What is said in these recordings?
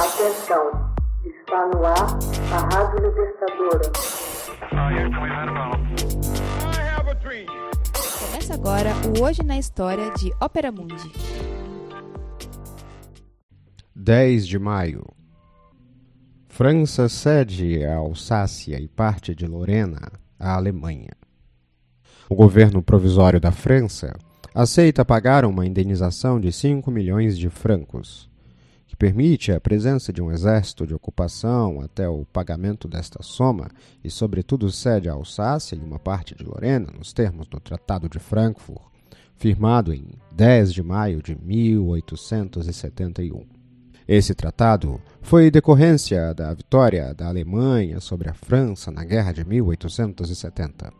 Atenção, está no ar a Rádio Libertadora. Começa agora o Hoje na História de Ópera Mundi. 10 de maio. França cede a Alsácia e parte de Lorena à Alemanha. O governo provisório da França aceita pagar uma indenização de 5 milhões de francos, permite a presença de um exército de ocupação até o pagamento desta soma e, sobretudo, cede a Alsácia e uma parte de Lorena nos termos do Tratado de Frankfurt, firmado em 10 de maio de 1871. Esse tratado foi decorrência da vitória da Alemanha sobre a França na Guerra de 1870.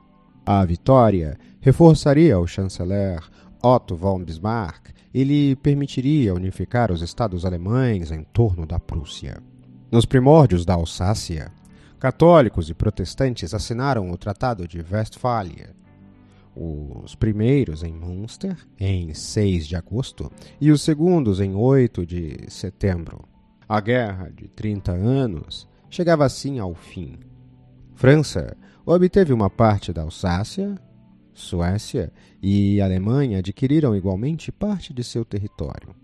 A vitória reforçaria o chanceler Otto von Bismarck e lhe permitiria unificar os estados alemães em torno da Prússia. Nos primórdios da Alsácia, católicos e protestantes assinaram o Tratado de Westfália, os primeiros em Münster, em 6 de agosto, e os segundos em 8 de setembro. A Guerra de 30 anos chegava assim ao fim. França obteve uma parte da Alsácia, Suécia e Alemanha adquiriram igualmente parte de seu território.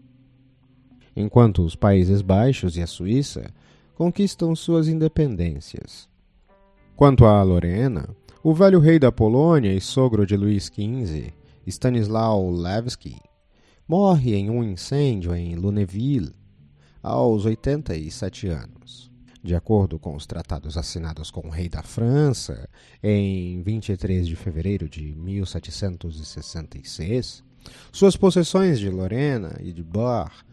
Enquanto os Países Baixos e a Suíça conquistam suas independências. Quanto a Lorena, o velho rei da Polônia e sogro de Luís XV, Stanislau Levski, morre em um incêndio em Lunéville aos 87 anos. De acordo com os tratados assinados com o rei da França em 23 de fevereiro de 1766, suas possessões de Lorena e de Bar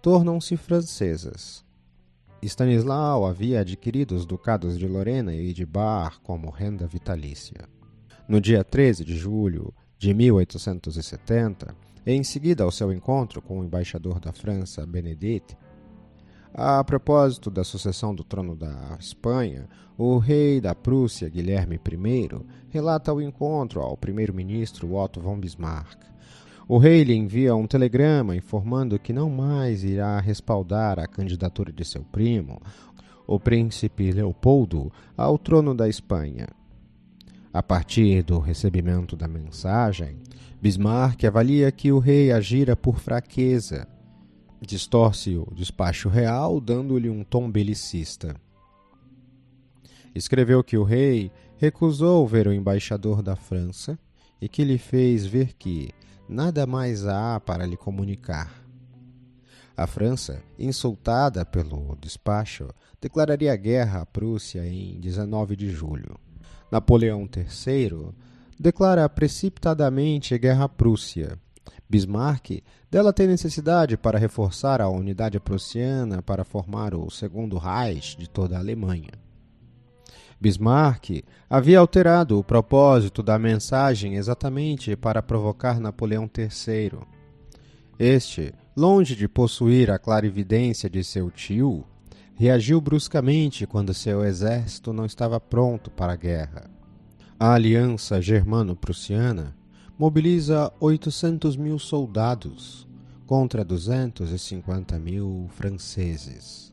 tornam-se francesas. Stanislau havia adquirido os ducados de Lorena e de Bar como renda vitalícia. No dia 13 de julho de 1870, em seguida ao seu encontro com o embaixador da França, Benedict, a propósito da sucessão do trono da Espanha, o rei da Prússia, Guilherme I, relata o encontro ao primeiro-ministro Otto von Bismarck. O rei lhe envia um telegrama informando que não mais irá respaldar a candidatura de seu primo, o príncipe Leopoldo, ao trono da Espanha. A partir do recebimento da mensagem, Bismarck avalia que o rei agira por fraqueza distorce o despacho real, dando-lhe um tom belicista. Escreveu que o rei recusou ver o embaixador da França e que lhe fez ver que nada mais há para lhe comunicar. A França, insultada pelo despacho, declararia guerra à Prússia em 19 de julho. Napoleão III declara precipitadamente guerra à Prússia Bismarck dela tem necessidade para reforçar a unidade prussiana para formar o segundo Reich de toda a Alemanha. Bismarck havia alterado o propósito da mensagem exatamente para provocar Napoleão III. Este, longe de possuir a clarividência de seu tio, reagiu bruscamente quando seu exército não estava pronto para a guerra. A aliança germano-prussiana mobiliza 800 mil soldados contra 250 mil franceses.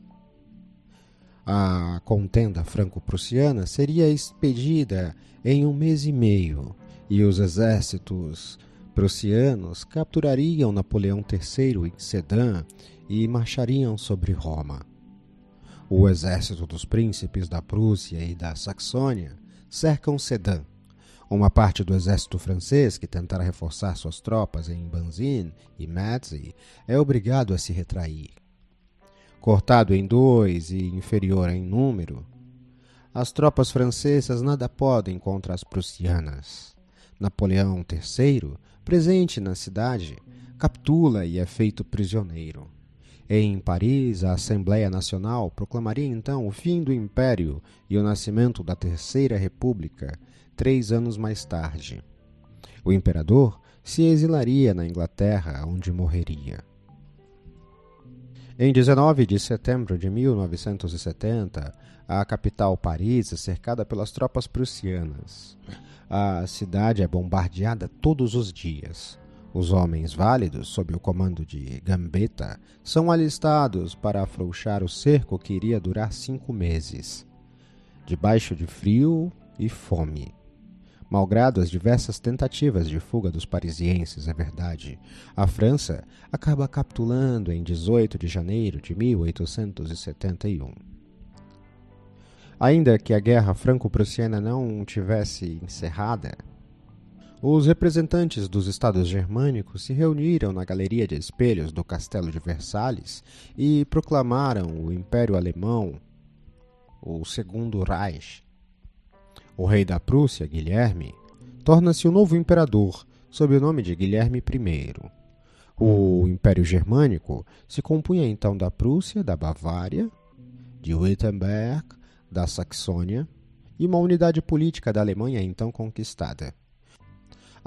A contenda franco-prussiana seria expedida em um mês e meio e os exércitos prussianos capturariam Napoleão III em Sedan e marchariam sobre Roma. O exército dos príncipes da Prússia e da Saxônia cercam Sedan uma parte do exército francês que tentara reforçar suas tropas em Banzin e Metz é obrigado a se retrair. Cortado em dois e inferior em número, as tropas francesas nada podem contra as prussianas. Napoleão III, presente na cidade, capitula e é feito prisioneiro. Em Paris, a Assembleia Nacional proclamaria então o fim do Império e o nascimento da Terceira República, três anos mais tarde. O imperador se exilaria na Inglaterra, onde morreria. Em 19 de setembro de 1970, a capital Paris é cercada pelas tropas prussianas. A cidade é bombardeada todos os dias. Os homens válidos, sob o comando de Gambetta, são alistados para afrouxar o cerco que iria durar cinco meses, debaixo de frio e fome. Malgrado as diversas tentativas de fuga dos parisienses, é verdade, a França acaba capitulando em 18 de janeiro de 1871. Ainda que a guerra franco-prussiana não tivesse encerrada, os representantes dos estados germânicos se reuniram na galeria de espelhos do Castelo de Versalhes e proclamaram o Império Alemão, o Segundo Reich. O rei da Prússia, Guilherme, torna-se o novo imperador sob o nome de Guilherme I. O Império Germânico se compunha então da Prússia, da Bavária, de Wittenberg, da Saxônia e uma unidade política da Alemanha então conquistada.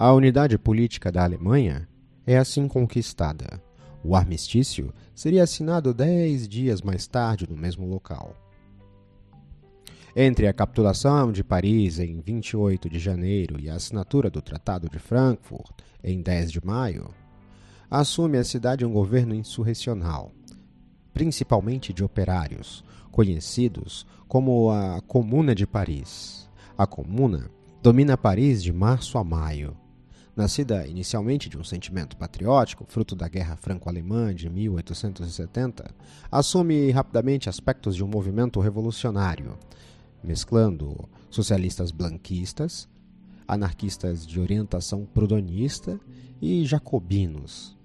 A unidade política da Alemanha é assim conquistada. O armistício seria assinado dez dias mais tarde no mesmo local. Entre a capitulação de Paris em 28 de janeiro e a assinatura do Tratado de Frankfurt em 10 de maio, assume a cidade um governo insurrecional, principalmente de operários, conhecidos como a Comuna de Paris. A Comuna domina Paris de março a maio Nascida inicialmente de um sentimento patriótico, fruto da Guerra Franco-Alemã de 1870, assume rapidamente aspectos de um movimento revolucionário, mesclando socialistas blanquistas, anarquistas de orientação prudonista e jacobinos.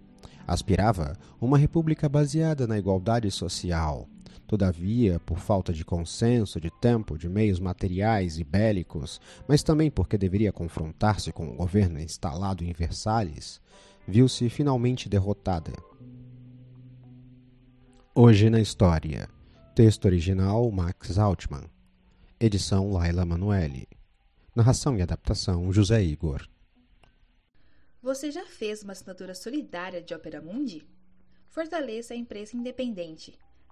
Aspirava uma república baseada na igualdade social, Todavia, por falta de consenso, de tempo, de meios materiais e bélicos, mas também porque deveria confrontar-se com o governo instalado em Versalhes, viu-se finalmente derrotada. Hoje na História. Texto original Max Altman. Edição Laila Manuelle. Narração e adaptação José Igor. Você já fez uma assinatura solidária de Opera Mundi? Fortaleça a imprensa independente